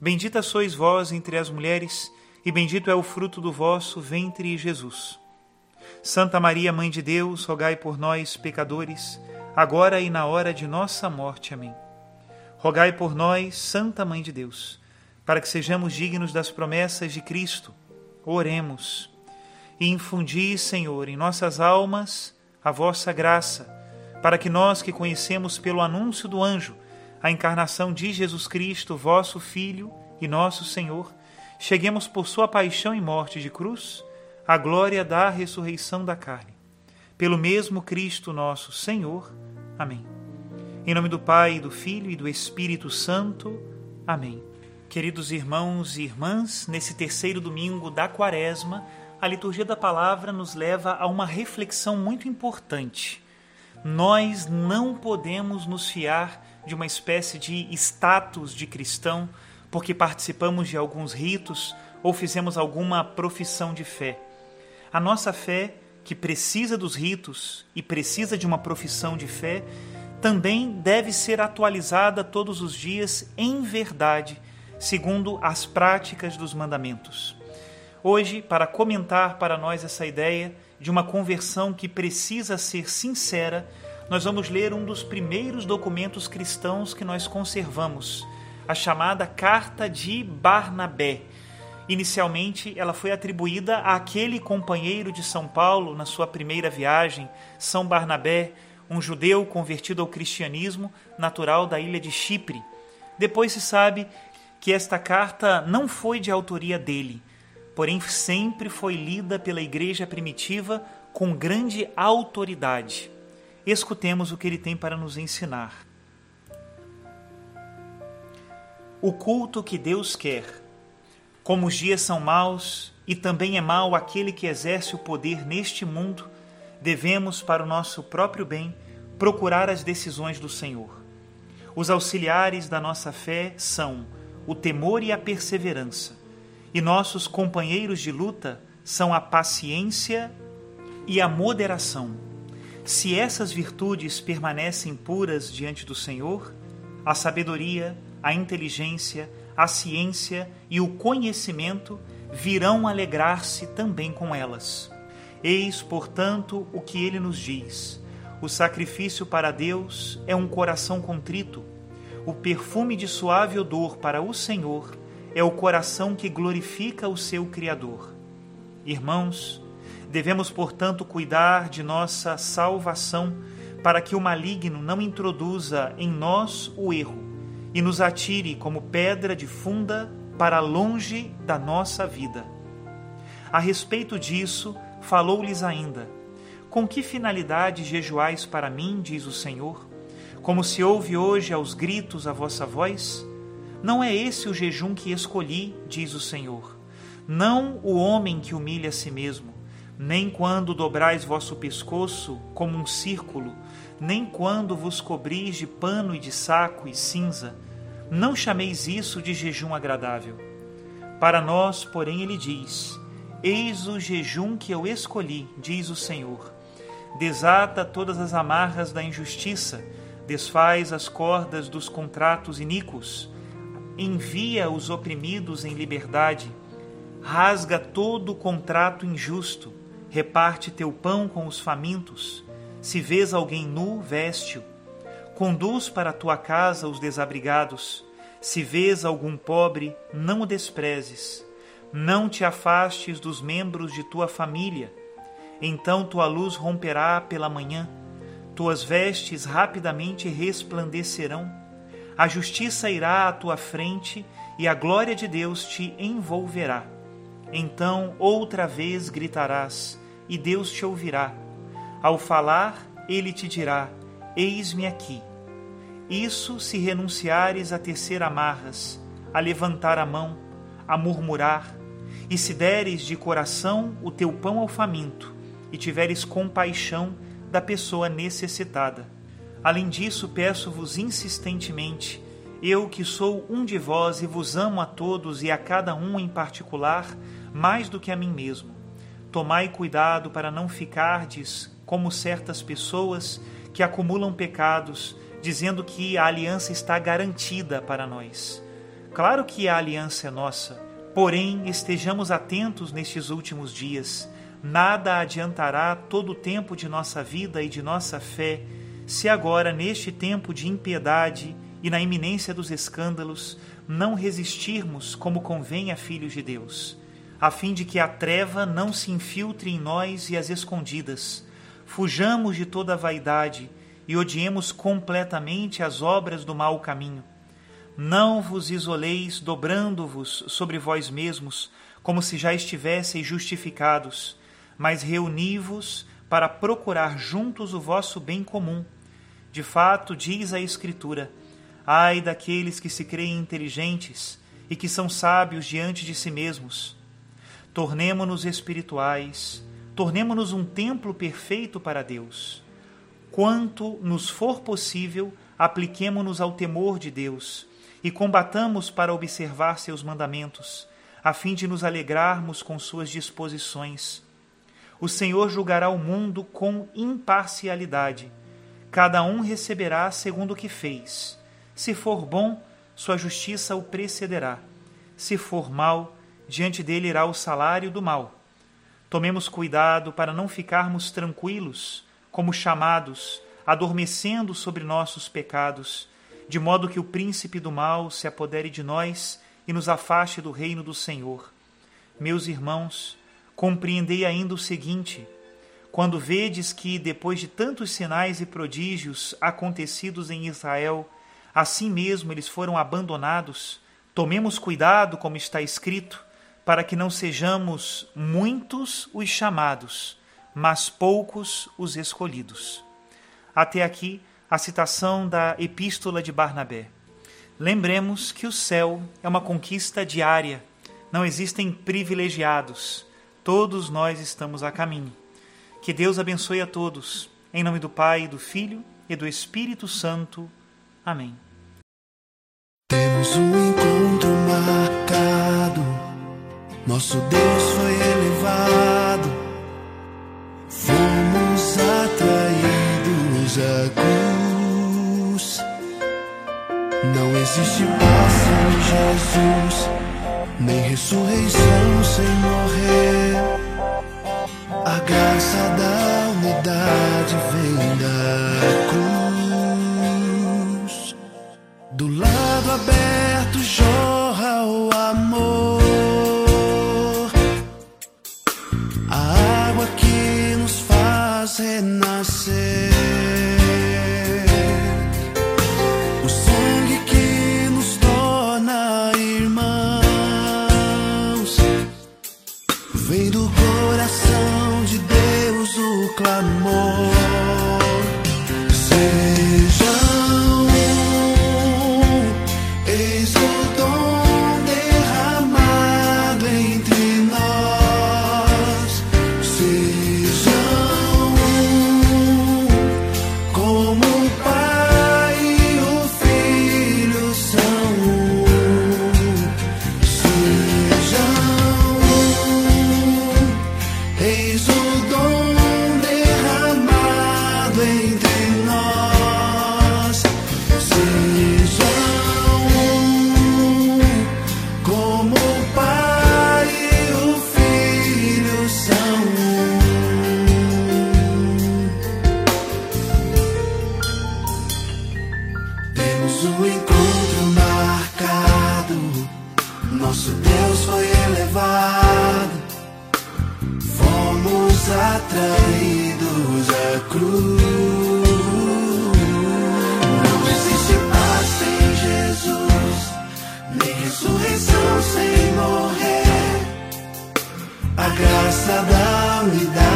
Bendita sois vós entre as mulheres, e bendito é o fruto do vosso ventre, Jesus. Santa Maria, Mãe de Deus, rogai por nós, pecadores, agora e na hora de nossa morte. Amém. Rogai por nós, Santa Mãe de Deus, para que sejamos dignos das promessas de Cristo. Oremos. E infundi, Senhor, em nossas almas a vossa graça, para que nós que conhecemos pelo anúncio do anjo, a encarnação de Jesus Cristo, vosso Filho e nosso Senhor, cheguemos por sua paixão e morte de cruz à glória da ressurreição da carne. Pelo mesmo Cristo nosso Senhor. Amém. Em nome do Pai, do Filho e do Espírito Santo. Amém. Queridos irmãos e irmãs, nesse terceiro domingo da Quaresma, a liturgia da palavra nos leva a uma reflexão muito importante. Nós não podemos nos fiar de uma espécie de status de cristão porque participamos de alguns ritos ou fizemos alguma profissão de fé. A nossa fé, que precisa dos ritos e precisa de uma profissão de fé, também deve ser atualizada todos os dias em verdade, segundo as práticas dos mandamentos. Hoje, para comentar para nós essa ideia de uma conversão que precisa ser sincera, nós vamos ler um dos primeiros documentos cristãos que nós conservamos, a chamada Carta de Barnabé. Inicialmente, ela foi atribuída àquele companheiro de São Paulo na sua primeira viagem, São Barnabé, um judeu convertido ao cristianismo, natural da ilha de Chipre. Depois se sabe que esta carta não foi de autoria dele, porém sempre foi lida pela igreja primitiva com grande autoridade escutemos o que ele tem para nos ensinar. O culto que Deus quer. Como os dias são maus e também é mau aquele que exerce o poder neste mundo, devemos, para o nosso próprio bem, procurar as decisões do Senhor. Os auxiliares da nossa fé são o temor e a perseverança, e nossos companheiros de luta são a paciência e a moderação. Se essas virtudes permanecem puras diante do Senhor, a sabedoria, a inteligência, a ciência e o conhecimento virão alegrar-se também com elas. Eis, portanto, o que ele nos diz: o sacrifício para Deus é um coração contrito. O perfume de suave odor para o Senhor é o coração que glorifica o seu Criador. Irmãos, Devemos, portanto, cuidar de nossa salvação para que o maligno não introduza em nós o erro e nos atire como pedra de funda para longe da nossa vida. A respeito disso, falou-lhes ainda: Com que finalidade jejuais para mim, diz o Senhor? Como se ouve hoje aos gritos a vossa voz? Não é esse o jejum que escolhi, diz o Senhor. Não o homem que humilha a si mesmo nem quando dobrais vosso pescoço como um círculo, nem quando vos cobris de pano e de saco e cinza, não chameis isso de jejum agradável. Para nós, porém, ele diz: Eis o jejum que eu escolhi, diz o Senhor. Desata todas as amarras da injustiça, desfaz as cordas dos contratos iníquos, envia os oprimidos em liberdade, rasga todo o contrato injusto, Reparte teu pão com os famintos. Se vês alguém nu, veste-o. Conduz para tua casa os desabrigados. Se vês algum pobre, não o desprezes. Não te afastes dos membros de tua família. Então tua luz romperá pela manhã, tuas vestes rapidamente resplandecerão. A justiça irá à tua frente e a glória de Deus te envolverá. Então outra vez gritarás, e Deus te ouvirá. Ao falar, ele te dirá: Eis-me aqui. Isso se renunciares a tecer amarras, a levantar a mão, a murmurar, e se deres de coração o teu pão ao faminto, e tiveres compaixão da pessoa necessitada. Além disso, peço-vos insistentemente, eu que sou um de vós e vos amo a todos e a cada um em particular, mais do que a mim mesmo. Tomai cuidado para não ficardes como certas pessoas que acumulam pecados, dizendo que a aliança está garantida para nós. Claro que a aliança é nossa, porém estejamos atentos nestes últimos dias. Nada adiantará todo o tempo de nossa vida e de nossa fé se agora, neste tempo de impiedade e na iminência dos escândalos, não resistirmos como convém a filhos de Deus a fim de que a treva não se infiltre em nós e as escondidas. Fujamos de toda vaidade e odiemos completamente as obras do mau caminho. Não vos isoleis dobrando-vos sobre vós mesmos, como se já estivesseis justificados, mas reuni-vos para procurar juntos o vosso bem comum. De fato, diz a Escritura: Ai daqueles que se creem inteligentes e que são sábios diante de si mesmos Tornemo-nos espirituais, tornemo-nos um templo perfeito para Deus. Quanto nos for possível, apliquemo-nos ao temor de Deus e combatamos para observar seus mandamentos, a fim de nos alegrarmos com suas disposições. O Senhor julgará o mundo com imparcialidade. Cada um receberá segundo o que fez. Se for bom, sua justiça o precederá. Se for mal, diante dele irá o salário do mal. Tomemos cuidado para não ficarmos tranquilos, como chamados, adormecendo sobre nossos pecados, de modo que o príncipe do mal se apodere de nós e nos afaste do reino do Senhor. Meus irmãos, compreendei ainda o seguinte: quando vedes que, depois de tantos sinais e prodígios acontecidos em Israel, assim mesmo eles foram abandonados, tomemos cuidado, como está escrito, para que não sejamos muitos os chamados, mas poucos os escolhidos. Até aqui a citação da Epístola de Barnabé. Lembremos que o céu é uma conquista diária, não existem privilegiados, todos nós estamos a caminho. Que Deus abençoe a todos, em nome do Pai, do Filho e do Espírito Santo. Amém. Temos um encontro marcado nosso Deus foi elevado, fomos atraídos à cruz. Não existe paz sem Jesus, nem ressurreição sem morrer. A graça da unidade vem da cruz. Do lado aberto jorra o amor. renascer. Eis o atraídos à cruz. Não existe paz sem Jesus, nem ressurreição sem morrer. A graça da unidade